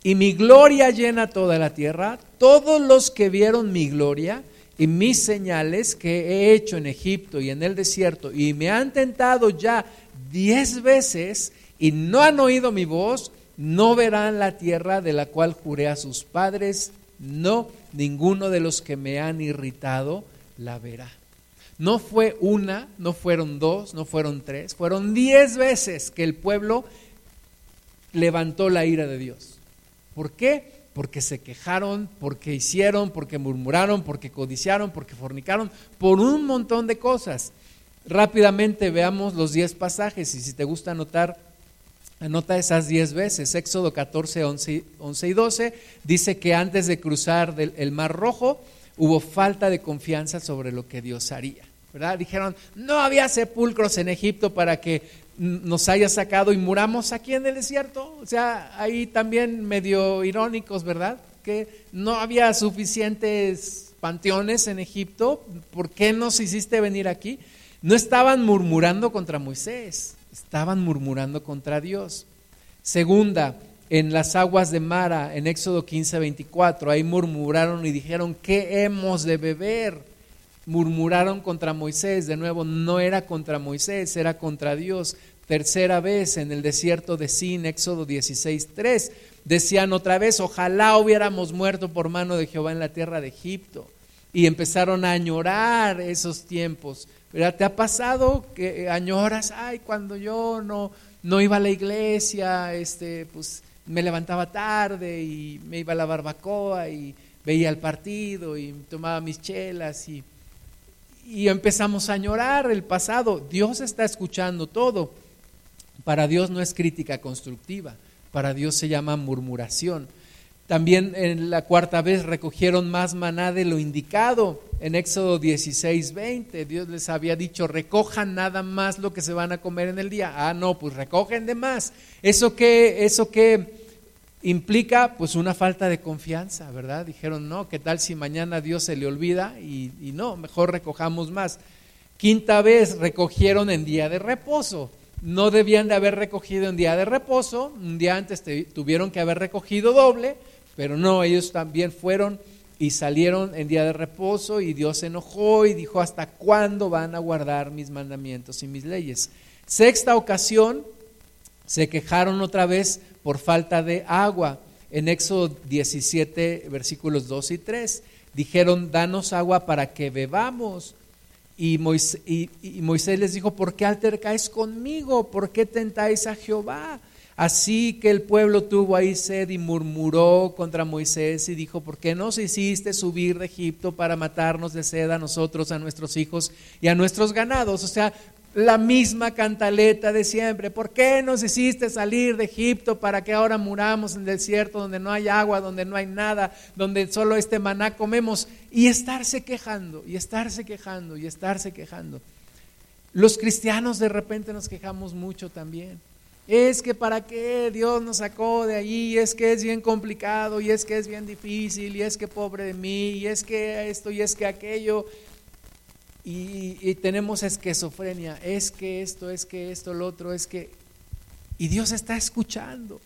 y mi gloria llena toda la tierra. Todos los que vieron mi gloria y mis señales que he hecho en Egipto y en el desierto y me han tentado ya diez veces y no han oído mi voz, no verán la tierra de la cual juré a sus padres, no, ninguno de los que me han irritado la verá. No fue una, no fueron dos, no fueron tres, fueron diez veces que el pueblo levantó la ira de Dios. ¿Por qué? Porque se quejaron, porque hicieron, porque murmuraron, porque codiciaron, porque fornicaron, por un montón de cosas. Rápidamente veamos los diez pasajes y si te gusta anotar, anota esas diez veces. Éxodo 14, 11, y 12 dice que antes de cruzar el Mar Rojo hubo falta de confianza sobre lo que Dios haría. ¿verdad? Dijeron, no había sepulcros en Egipto para que nos haya sacado y muramos aquí en el desierto. O sea, ahí también medio irónicos, ¿verdad? Que no había suficientes panteones en Egipto. ¿Por qué nos hiciste venir aquí? No estaban murmurando contra Moisés, estaban murmurando contra Dios. Segunda, en las aguas de Mara, en Éxodo 15, 24, ahí murmuraron y dijeron, ¿qué hemos de beber? Murmuraron contra Moisés, de nuevo, no era contra Moisés, era contra Dios. Tercera vez en el desierto de Sin, Éxodo 16, 3, decían otra vez, ojalá hubiéramos muerto por mano de Jehová en la tierra de Egipto. Y empezaron a añorar esos tiempos. ¿Te ha pasado que añoras, ay, cuando yo no, no iba a la iglesia, este, pues me levantaba tarde y me iba a la barbacoa y veía el partido y tomaba mis chelas y, y empezamos a añorar el pasado. Dios está escuchando todo. Para Dios no es crítica constructiva, para Dios se llama murmuración. También en la cuarta vez recogieron más maná de lo indicado. En Éxodo 16, 20, Dios les había dicho, recojan nada más lo que se van a comer en el día. Ah, no, pues recogen de más. ¿Eso qué, eso qué implica? Pues una falta de confianza, ¿verdad? Dijeron, no, ¿qué tal si mañana Dios se le olvida? Y, y no, mejor recojamos más. Quinta vez recogieron en día de reposo no debían de haber recogido en día de reposo, un día antes tuvieron que haber recogido doble, pero no, ellos también fueron y salieron en día de reposo y Dios se enojó y dijo, ¿hasta cuándo van a guardar mis mandamientos y mis leyes? Sexta ocasión, se quejaron otra vez por falta de agua. En Éxodo 17, versículos 2 y 3, dijeron, danos agua para que bebamos. Y Moisés, les dijo, ¿por qué altercáis conmigo? ¿Por qué tentáis a Jehová? Así que el pueblo tuvo ahí sed y murmuró contra Moisés y dijo, ¿por qué nos hiciste subir de Egipto para matarnos de sed a nosotros, a nuestros hijos y a nuestros ganados? O sea, la misma cantaleta de siempre. ¿Por qué nos hiciste salir de Egipto para que ahora muramos en el desierto donde no hay agua, donde no hay nada, donde solo este maná comemos? Y estarse quejando, y estarse quejando, y estarse quejando. Los cristianos de repente nos quejamos mucho también es que para qué Dios nos sacó de allí, es que es bien complicado, y es que es bien difícil, y es que pobre de mí, y es que esto, y es que aquello, y, tenemos esquizofrenia, es que esto, es que esto, lo otro, es que... Y Dios está escuchando,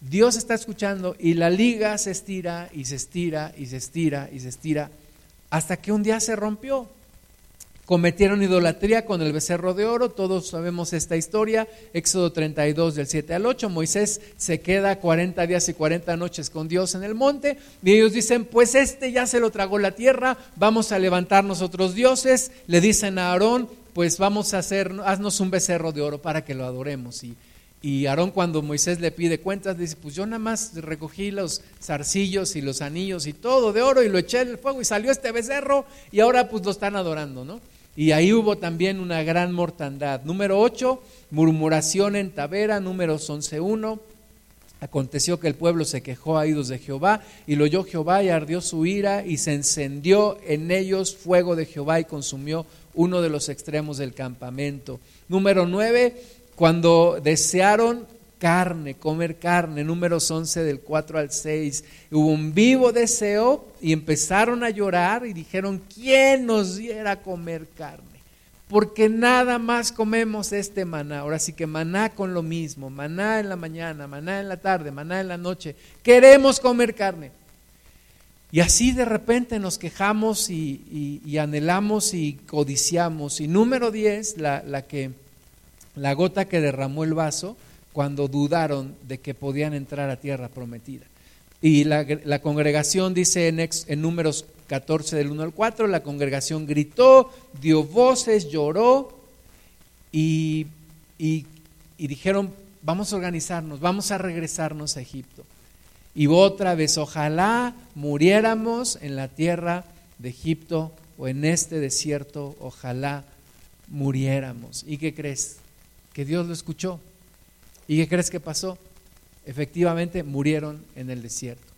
Dios está escuchando, y la liga se estira, y se estira, y se estira, y se estira, hasta que un día se rompió cometieron idolatría con el becerro de oro, todos sabemos esta historia, Éxodo 32 del 7 al 8, Moisés se queda 40 días y 40 noches con Dios en el monte. Y ellos dicen, pues este ya se lo tragó la tierra, vamos a levantarnos otros dioses, le dicen a Aarón, pues vamos a hacer, haznos un becerro de oro para que lo adoremos. Y y Aarón cuando Moisés le pide cuentas, dice, pues yo nada más recogí los zarcillos y los anillos y todo de oro y lo eché en el fuego y salió este becerro y ahora pues lo están adorando, ¿no? Y ahí hubo también una gran mortandad. Número 8, murmuración en Tavera. Número 11.1, aconteció que el pueblo se quejó a idos de Jehová y lo oyó Jehová y ardió su ira y se encendió en ellos fuego de Jehová y consumió uno de los extremos del campamento. Número 9, cuando desearon carne, comer carne, números 11 del 4 al 6, hubo un vivo deseo y empezaron a llorar y dijeron, ¿quién nos diera comer carne? Porque nada más comemos este maná. Ahora sí que maná con lo mismo, maná en la mañana, maná en la tarde, maná en la noche. Queremos comer carne. Y así de repente nos quejamos y, anhelamos y codiciamos. Y número 10, la, la que la gota que derramó el vaso cuando dudaron de que podían entrar a tierra prometida. Y la, congregación dice en, números 14 del 1 al 4, la congregación gritó, dio voces, lloró y, y, y dijeron, vamos a organizarnos, vamos a regresarnos a Egipto. Y otra vez, ojalá muriéramos en la tierra de Egipto o en este desierto, ojalá muriéramos. ¿Y qué crees? que Dios lo escuchó. ¿Y qué crees que pasó? Efectivamente murieron en el desierto.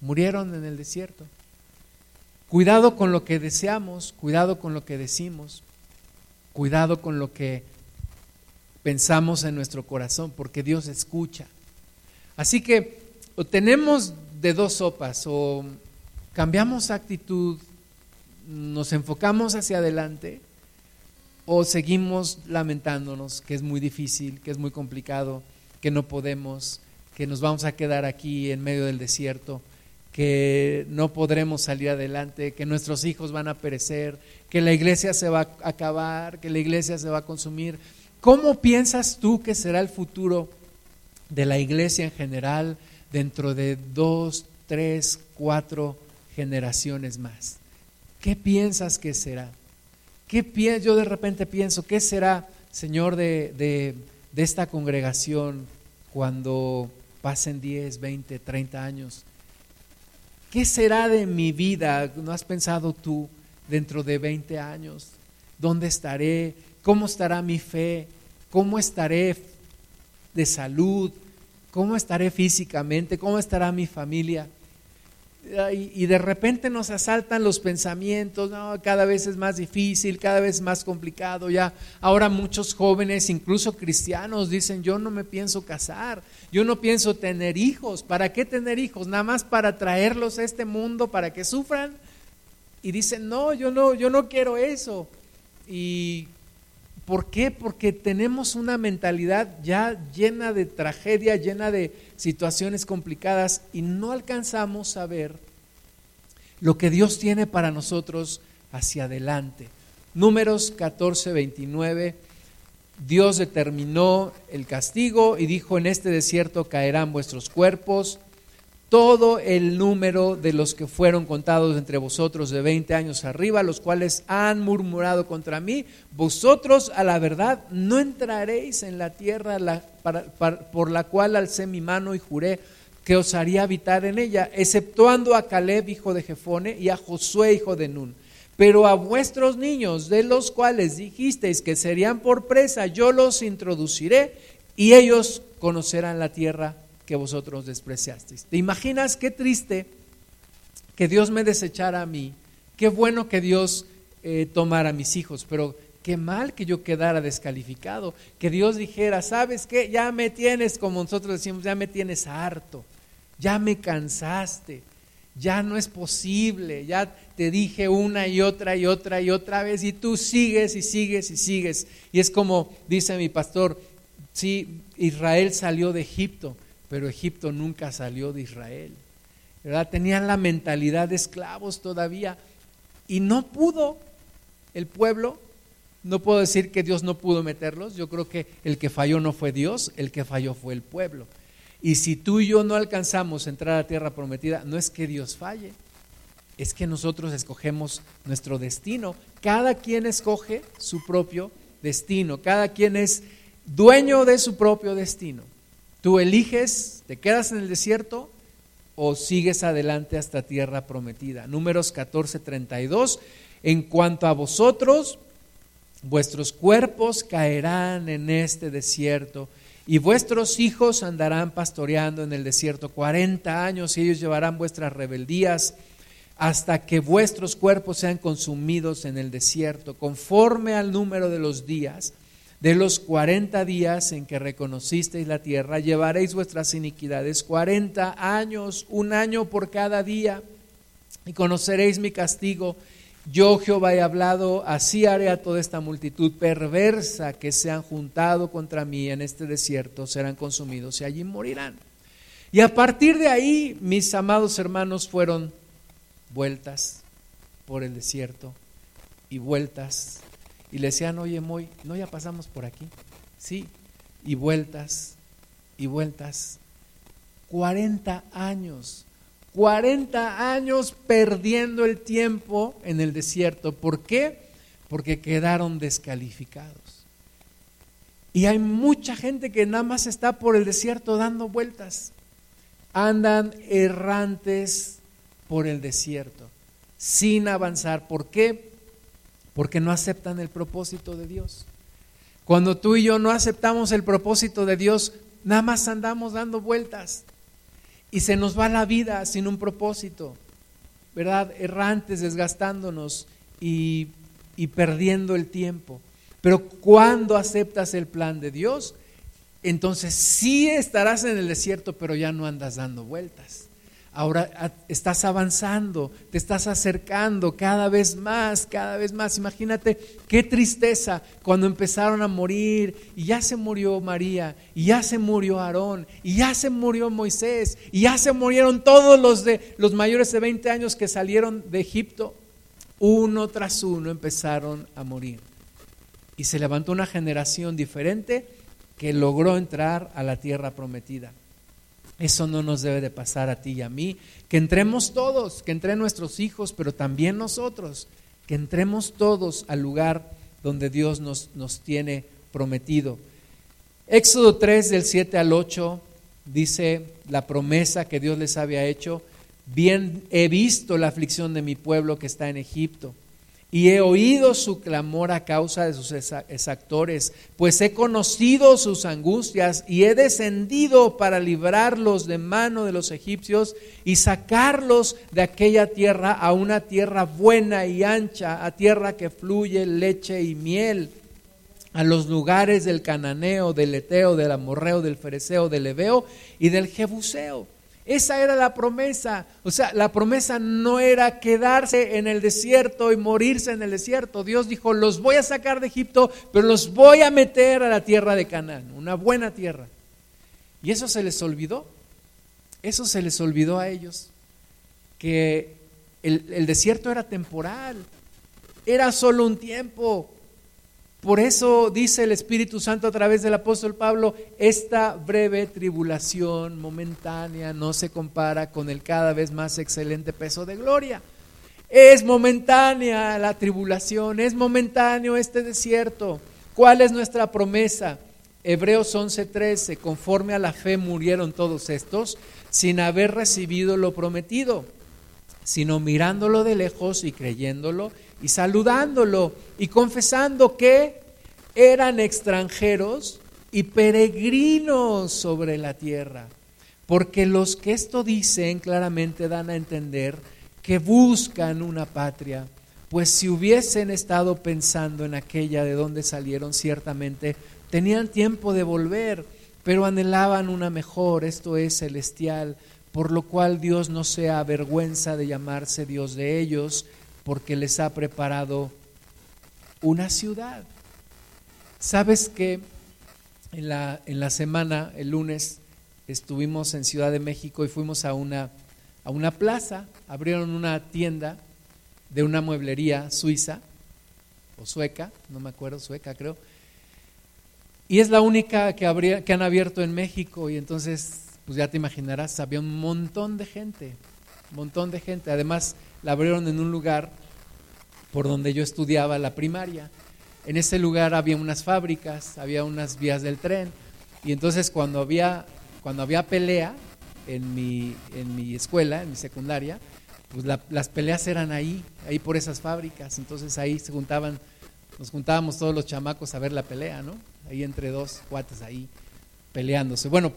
Murieron en el desierto. Cuidado con lo que deseamos, cuidado con lo que decimos, cuidado con lo que pensamos en nuestro corazón, porque Dios escucha. Así que o tenemos de dos sopas, o cambiamos actitud, nos enfocamos hacia adelante, o seguimos lamentándonos que es muy difícil, que es muy complicado, que no podemos, que nos vamos a quedar aquí en medio del desierto, que no podremos salir adelante, que nuestros hijos van a perecer, que la iglesia se va a acabar, que la iglesia se va a consumir. ¿Cómo piensas tú que será el futuro de la iglesia en general dentro de dos, tres, cuatro generaciones más? ¿Qué piensas que será? ¿Qué piensas? Yo de repente pienso, ¿qué será, Señor, de, de, de esta congregación cuando pasen 10, 20, 30 años? ¿Qué será de mi vida? ¿No has pensado tú dentro de 20 años? ¿Dónde estaré? ¿Cómo estará mi fe? ¿Cómo estaré de salud? ¿Cómo estaré físicamente? ¿Cómo estará mi familia? Y, de repente nos asaltan los pensamientos, cada vez es más difícil, cada vez más complicado. Ya ahora muchos jóvenes, incluso cristianos, dicen, yo no me pienso casar, yo no pienso tener hijos. ¿Para qué tener hijos? Nada más para traerlos a este mundo para que sufran. Y dicen, no, yo no, yo no quiero eso. Y ¿Por qué? Porque tenemos una mentalidad ya llena de tragedia, llena de situaciones complicadas y no alcanzamos a ver lo que Dios tiene para nosotros hacia adelante. Números 14, 29. Dios determinó el castigo y dijo, en este desierto caerán vuestros cuerpos todo el número de los que fueron contados entre vosotros de 20 años arriba, los cuales han murmurado contra mí, vosotros a la verdad no entraréis en la tierra por la cual alcé mi mano y juré que os haría habitar en ella, exceptuando a Caleb, hijo de Jefone, y a Josué, hijo de Nun. Pero a vuestros niños, de los cuales dijisteis que serían por presa, yo los introduciré y ellos conocerán la tierra que vosotros despreciasteis. ¿Te imaginas qué triste que Dios me desechara a mí? Qué bueno que Dios eh, tomara a mis hijos, pero qué mal que yo quedara descalificado, que Dios dijera, ¿sabes qué? Ya me tienes, como nosotros decimos, ya me tienes harto, ya me cansaste, ya no es posible, ya te dije una y otra y otra y otra vez y tú sigues y sigues y sigues. Y es como dice mi pastor, sí, Israel salió de Egipto, pero Egipto nunca salió de Israel. ¿verdad? Tenían la mentalidad de esclavos todavía y no pudo el pueblo. No puedo decir que Dios no pudo meterlos, yo creo que el que falló no fue Dios, el que falló fue el pueblo. Y si tú y yo no alcanzamos a entrar a tierra prometida, no es que Dios falle, es que nosotros escogemos nuestro destino. Cada quien escoge su propio destino, cada quien es dueño de su propio destino. Tú eliges, te quedas en el desierto o sigues adelante hasta tierra prometida. Números 14, 32. En cuanto a vosotros, vuestros cuerpos caerán en este desierto y vuestros hijos andarán pastoreando en el desierto 40 años y ellos llevarán vuestras rebeldías hasta que vuestros cuerpos sean consumidos en el desierto, conforme al número de los días de los cuarenta días en que reconocisteis la tierra, llevaréis vuestras iniquidades cuarenta años, un año por cada día, y conoceréis mi castigo. Yo Jehová he hablado, así haré a toda esta multitud perversa que se han juntado contra mí en este desierto, serán consumidos y allí morirán. Y a partir de ahí, mis amados hermanos fueron vueltas por el desierto y vueltas y le decían, oye, Moy, ¿no ya pasamos por aquí? Sí, y vueltas, y vueltas. 40 años, 40 años perdiendo el tiempo en el desierto. ¿Por qué? Porque quedaron descalificados. Y hay mucha gente que nada más está por el desierto dando vueltas. Andan errantes por el desierto, sin avanzar. ¿Por qué? Porque no aceptan el propósito de Dios. Cuando tú y yo no aceptamos el propósito de Dios, nada más andamos dando vueltas y se nos va la vida sin un propósito. ¿verdad? Errantes, desgastándonos y, y perdiendo el tiempo. Pero cuando aceptas el plan de Dios, entonces sí estarás en el desierto, pero ya no andas dando vueltas. Ahora estás avanzando, te estás acercando cada vez más, cada vez más. Imagínate qué tristeza cuando empezaron a morir y ya se murió María, y ya se murió Aarón, y ya se murió Moisés, y ya se murieron todos los de los mayores de 20 años que salieron de Egipto. Uno tras uno empezaron a morir. Y se levantó una generación diferente que logró entrar a la tierra prometida. Eso no nos debe de pasar a ti y a mí. Que entremos todos, que entren nuestros hijos, pero también nosotros, que entremos todos al lugar donde Dios nos, nos tiene prometido. Éxodo 3 del 7 al 8 dice la promesa que Dios les había hecho. Bien he visto la aflicción de mi pueblo que está en Egipto y he oído su clamor a causa de sus exactores, pues he conocido sus angustias y he descendido para librarlos de mano de los egipcios y sacarlos de aquella tierra a una tierra buena y ancha, a tierra que fluye leche y miel, a los lugares del cananeo, del eteo, del amorreo, del fereceo, del leveo y del jebuseo esa era la promesa. O sea, la promesa no era quedarse en el desierto y morirse en el desierto. Dios dijo, los voy a sacar de Egipto, pero los voy a meter a la tierra de Canaán, una buena tierra. Y eso se les olvidó. Eso se les olvidó a ellos. Que el, el desierto era temporal. Era solo un tiempo. Por eso dice el Espíritu Santo a través del apóstol Pablo, esta breve tribulación momentánea no se compara con el cada vez más excelente peso de gloria. Es momentánea la tribulación, es momentáneo este desierto. ¿Cuál es nuestra promesa? Hebreos 11:13, conforme a la fe murieron todos estos sin haber recibido lo prometido, sino mirándolo de lejos y creyéndolo y saludándolo y confesando que eran extranjeros y peregrinos sobre la tierra. Porque los que esto dicen claramente dan a entender que buscan una patria, pues si hubiesen estado pensando en aquella de donde salieron, ciertamente tenían tiempo de volver, pero anhelaban una mejor, esto es celestial, por lo cual Dios no se avergüenza de llamarse Dios de ellos, porque les ha preparado una ciudad. ¿Sabes que en la, en la semana, el lunes, estuvimos en Ciudad de México y fuimos a una, a una plaza, abrieron una tienda de una mueblería suiza o sueca, no me acuerdo, sueca creo, y es la única que, que han abierto en México y entonces, pues ya te imaginarás, había un montón de gente, un montón de gente, además la abrieron en un lugar por donde yo estudiaba la primaria. En ese lugar había unas fábricas, había unas vías del tren, y entonces cuando había, cuando había pelea en mi, en mi escuela, en mi secundaria, pues las peleas eran ahí, ahí por esas fábricas, entonces ahí se juntaban, nos juntábamos todos los chamacos a ver la pelea, ¿no? Ahí entre dos cuates ahí peleándose. Bueno,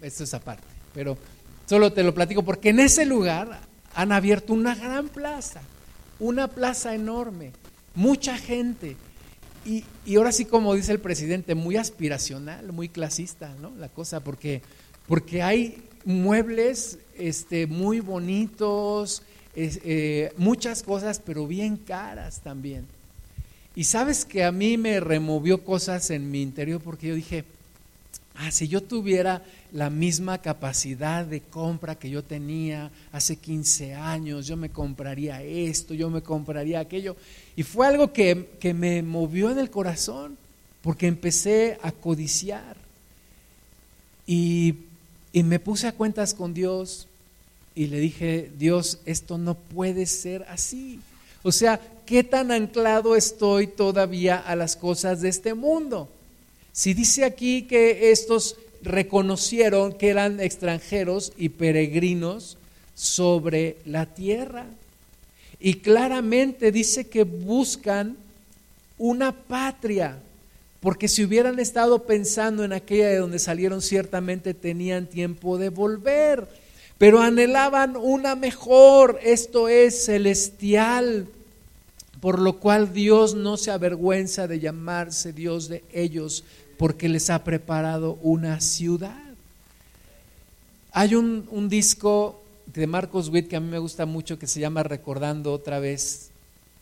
esto es aparte, pero solo te lo platico porque en ese lugar han abierto una gran plaza, una plaza enorme, mucha gente. Y, ahora sí, como dice el presidente, muy aspiracional, muy clasista, ¿no? La cosa, porque, porque hay muebles este, muy bonitos, eh, muchas cosas, pero bien caras también. Y sabes que a mí me removió cosas en mi interior porque yo dije, ah, si yo tuviera la misma capacidad de compra que yo tenía hace 15 años, yo me compraría esto, yo me compraría aquello. Y fue algo que, me movió en el corazón, porque empecé a codiciar. Y, y me puse a cuentas con Dios y le dije, Dios, esto no puede ser así. O sea, ¿qué tan anclado estoy todavía a las cosas de este mundo? Si dice aquí que estos reconocieron que eran extranjeros y peregrinos sobre la tierra. Y claramente dice que buscan una patria, porque si hubieran estado pensando en aquella de donde salieron, ciertamente tenían tiempo de volver. pero anhelaban una mejor, esto es celestial, por lo cual Dios no se avergüenza de llamarse Dios de ellos, porque les ha preparado una ciudad. Hay un, disco de Marcos Witt que a mí me gusta mucho que se llama Recordando otra vez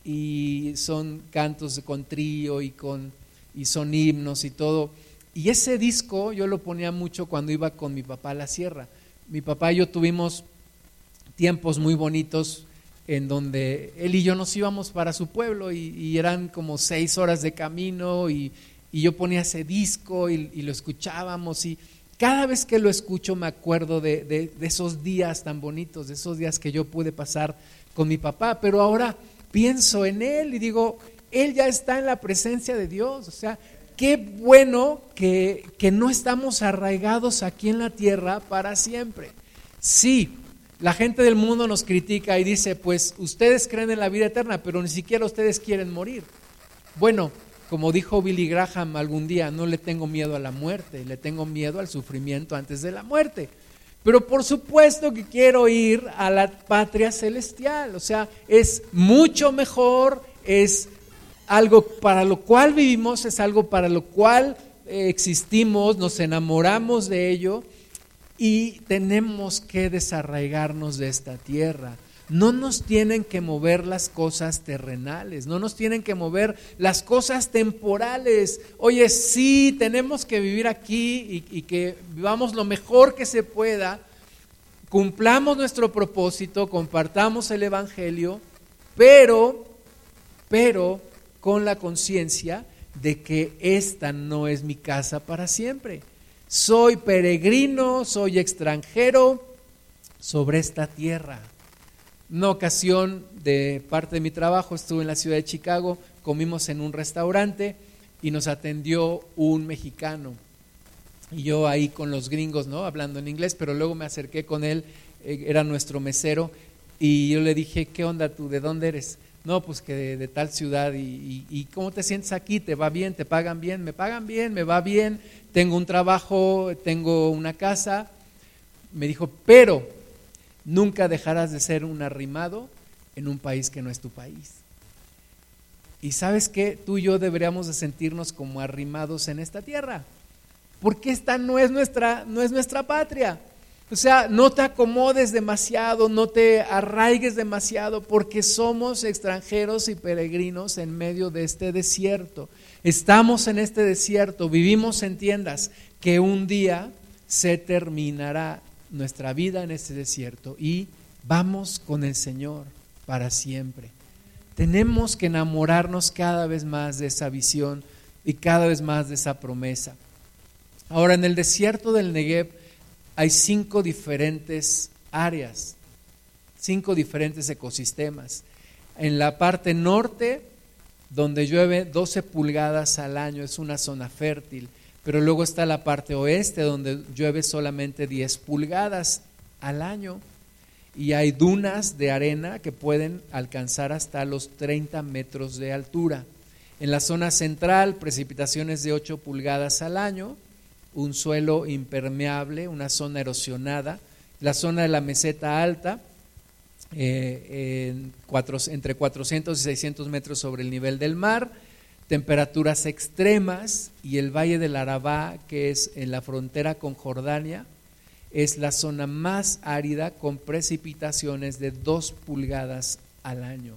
y son cantos con trío y con y son himnos y todo. Y ese disco yo lo ponía mucho cuando iba con mi papá a la sierra. Mi papá y yo tuvimos tiempos muy bonitos en donde él y yo nos íbamos para su pueblo y, eran como seis horas de camino y, yo ponía ese disco y, lo escuchábamos y cada vez que lo escucho me acuerdo de, de, esos días tan bonitos, de esos días que yo pude pasar con mi papá, pero ahora pienso en él y digo, él ya está en la presencia de Dios, o sea, qué bueno que, que no estamos arraigados aquí en la tierra para siempre. Sí, la gente del mundo nos critica y dice, pues ustedes creen en la vida eterna, pero ni siquiera ustedes quieren morir. Bueno, como dijo Billy Graham algún día, no le tengo miedo a la muerte, le tengo miedo al sufrimiento antes de la muerte. Pero por supuesto que quiero ir a la patria celestial, o sea, es mucho mejor, es algo para lo cual vivimos, es algo para lo cual eh, existimos, nos enamoramos de ello y tenemos que desarraigarnos de esta tierra no nos tienen que mover las cosas terrenales, no nos tienen que mover las cosas temporales. Oye, sí, tenemos que vivir aquí y, que vivamos lo mejor que se pueda, cumplamos nuestro propósito, compartamos el Evangelio, pero, pero con la conciencia de que esta no es mi casa para siempre. Soy peregrino, soy extranjero sobre esta tierra. Una ocasión de parte de mi trabajo estuve en la ciudad de Chicago, comimos en un restaurante y nos atendió un mexicano. Y yo ahí con los gringos, ¿no? Hablando en inglés, pero luego me acerqué con él, eh, era nuestro mesero, y yo le dije, ¿qué onda tú? ¿De dónde eres? No, pues que de, tal ciudad. Y, cómo te sientes aquí? ¿Te va bien? ¿Te pagan bien? Me pagan bien, me va bien, tengo un trabajo, tengo una casa. Me dijo, pero Nunca dejarás de ser un arrimado en un país que no es tu país. Y sabes que tú y yo deberíamos de sentirnos como arrimados en esta tierra, porque esta no es nuestra, no es nuestra patria. O sea, no te acomodes demasiado, no te arraigues demasiado, porque somos extranjeros y peregrinos en medio de este desierto. Estamos en este desierto, vivimos en tiendas que un día se terminará nuestra vida en este desierto y vamos con el Señor para siempre. Tenemos que enamorarnos cada vez más de esa visión y cada vez más de esa promesa. Ahora, en el desierto del Negev hay cinco diferentes áreas, cinco diferentes ecosistemas. En la parte norte, donde llueve 12 pulgadas al año, es una zona fértil pero luego está la parte oeste donde llueve solamente 10 pulgadas al año y hay dunas de arena que pueden alcanzar hasta los 30 metros de altura. En la zona central, precipitaciones de 8 pulgadas al año, un suelo impermeable, una zona erosionada. La zona de la meseta alta, eh, entre 400 y 600 metros sobre el nivel del mar temperaturas extremas y el Valle del Arabá, que es en la frontera con Jordania, es la zona más árida con precipitaciones de dos pulgadas al año.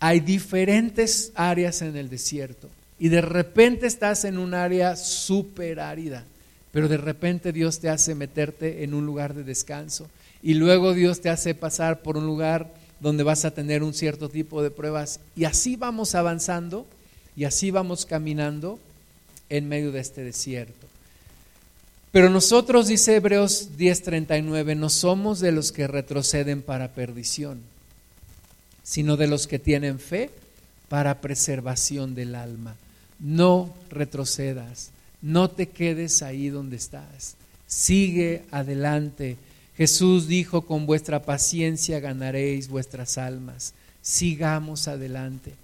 Hay diferentes áreas en el desierto y de repente estás en un área súper árida, pero de repente Dios te hace meterte en un lugar de descanso y luego Dios te hace pasar por un lugar donde vas a tener un cierto tipo de pruebas y así vamos avanzando y así vamos caminando en medio de este desierto. Pero nosotros, dice Hebreos 10:39, no somos de los que retroceden para perdición, sino de los que tienen fe para preservación del alma. No retrocedas, no te quedes ahí donde estás, sigue adelante. Jesús dijo, con vuestra paciencia ganaréis vuestras almas. Sigamos adelante.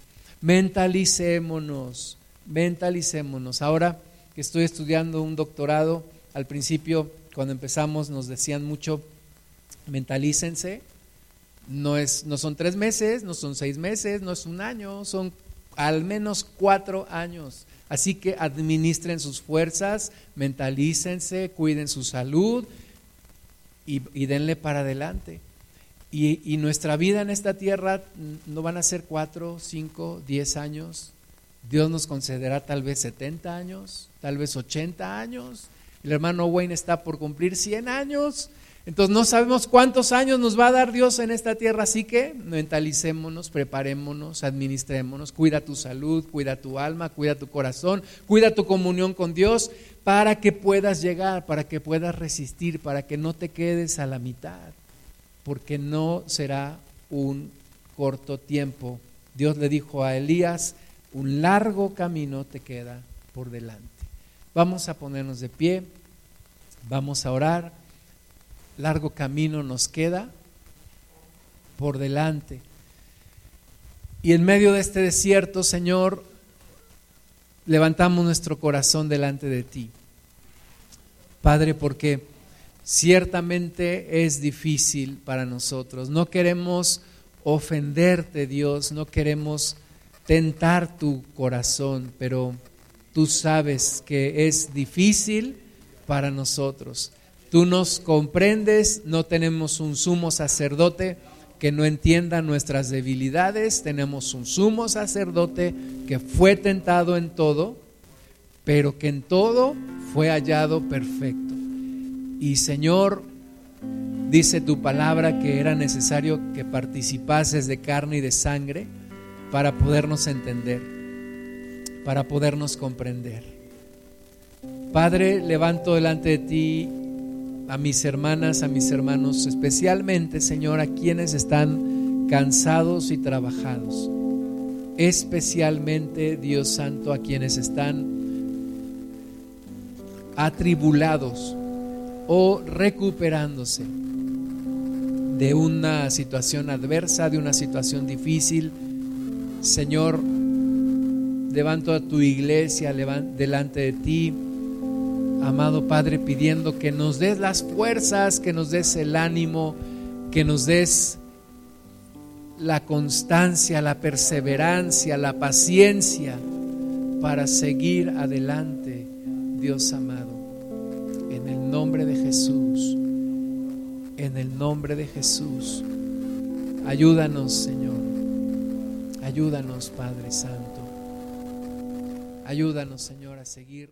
Mentalicémonos, mentalicémonos. Ahora que estoy estudiando un doctorado, al principio, cuando empezamos, nos decían mucho mentalícense, no, es, no son tres meses, no son seis meses, no es un año, son al menos cuatro años. Así que administren sus fuerzas, mentalícense, cuiden su salud y, denle para adelante. Y, nuestra vida en esta tierra no van a ser cuatro, cinco, diez años. Dios nos concederá tal vez 70 años, tal vez 80 años. El hermano Wayne está por cumplir 100 años. Entonces no sabemos cuántos años nos va a dar Dios en esta tierra, así que mentalicémonos, preparémonos, administrémonos, cuida tu salud, cuida tu alma, cuida tu corazón, cuida tu comunión con Dios para que puedas llegar, para que puedas resistir, para que no te quedes a la mitad, porque no será un corto tiempo. Dios le dijo a Elías, un largo camino te queda por delante. Vamos a ponernos de pie, vamos a orar largo camino nos queda por delante. Y en medio de este desierto, Señor, levantamos nuestro corazón delante de ti. Padre, porque ciertamente es difícil para nosotros. No queremos ofenderte, Dios, no queremos tentar tu corazón, pero tú sabes que es difícil para nosotros. Tú nos comprendes, no tenemos un sumo sacerdote que no entienda nuestras debilidades, tenemos un sumo sacerdote que fue tentado en todo, pero que en todo fue hallado perfecto. Y Señor, dice tu palabra que era necesario que participases de carne y de sangre para podernos entender, para podernos comprender. Padre, levanto delante de ti a mis hermanas, a mis hermanos, especialmente, Señor, a quienes están cansados y trabajados. Especialmente, Dios Santo, a quienes están atribulados o recuperándose de una situación adversa, de una situación difícil. Señor, levanto a tu iglesia delante de ti amado Padre, pidiendo que nos des las fuerzas, que nos des el ánimo, que nos des la constancia, la perseverancia, la paciencia para seguir adelante, Dios amado. Nombre de Jesús, en el nombre de Jesús, ayúdanos, Señor. Ayúdanos, Padre Santo. Ayúdanos, Señor, a seguir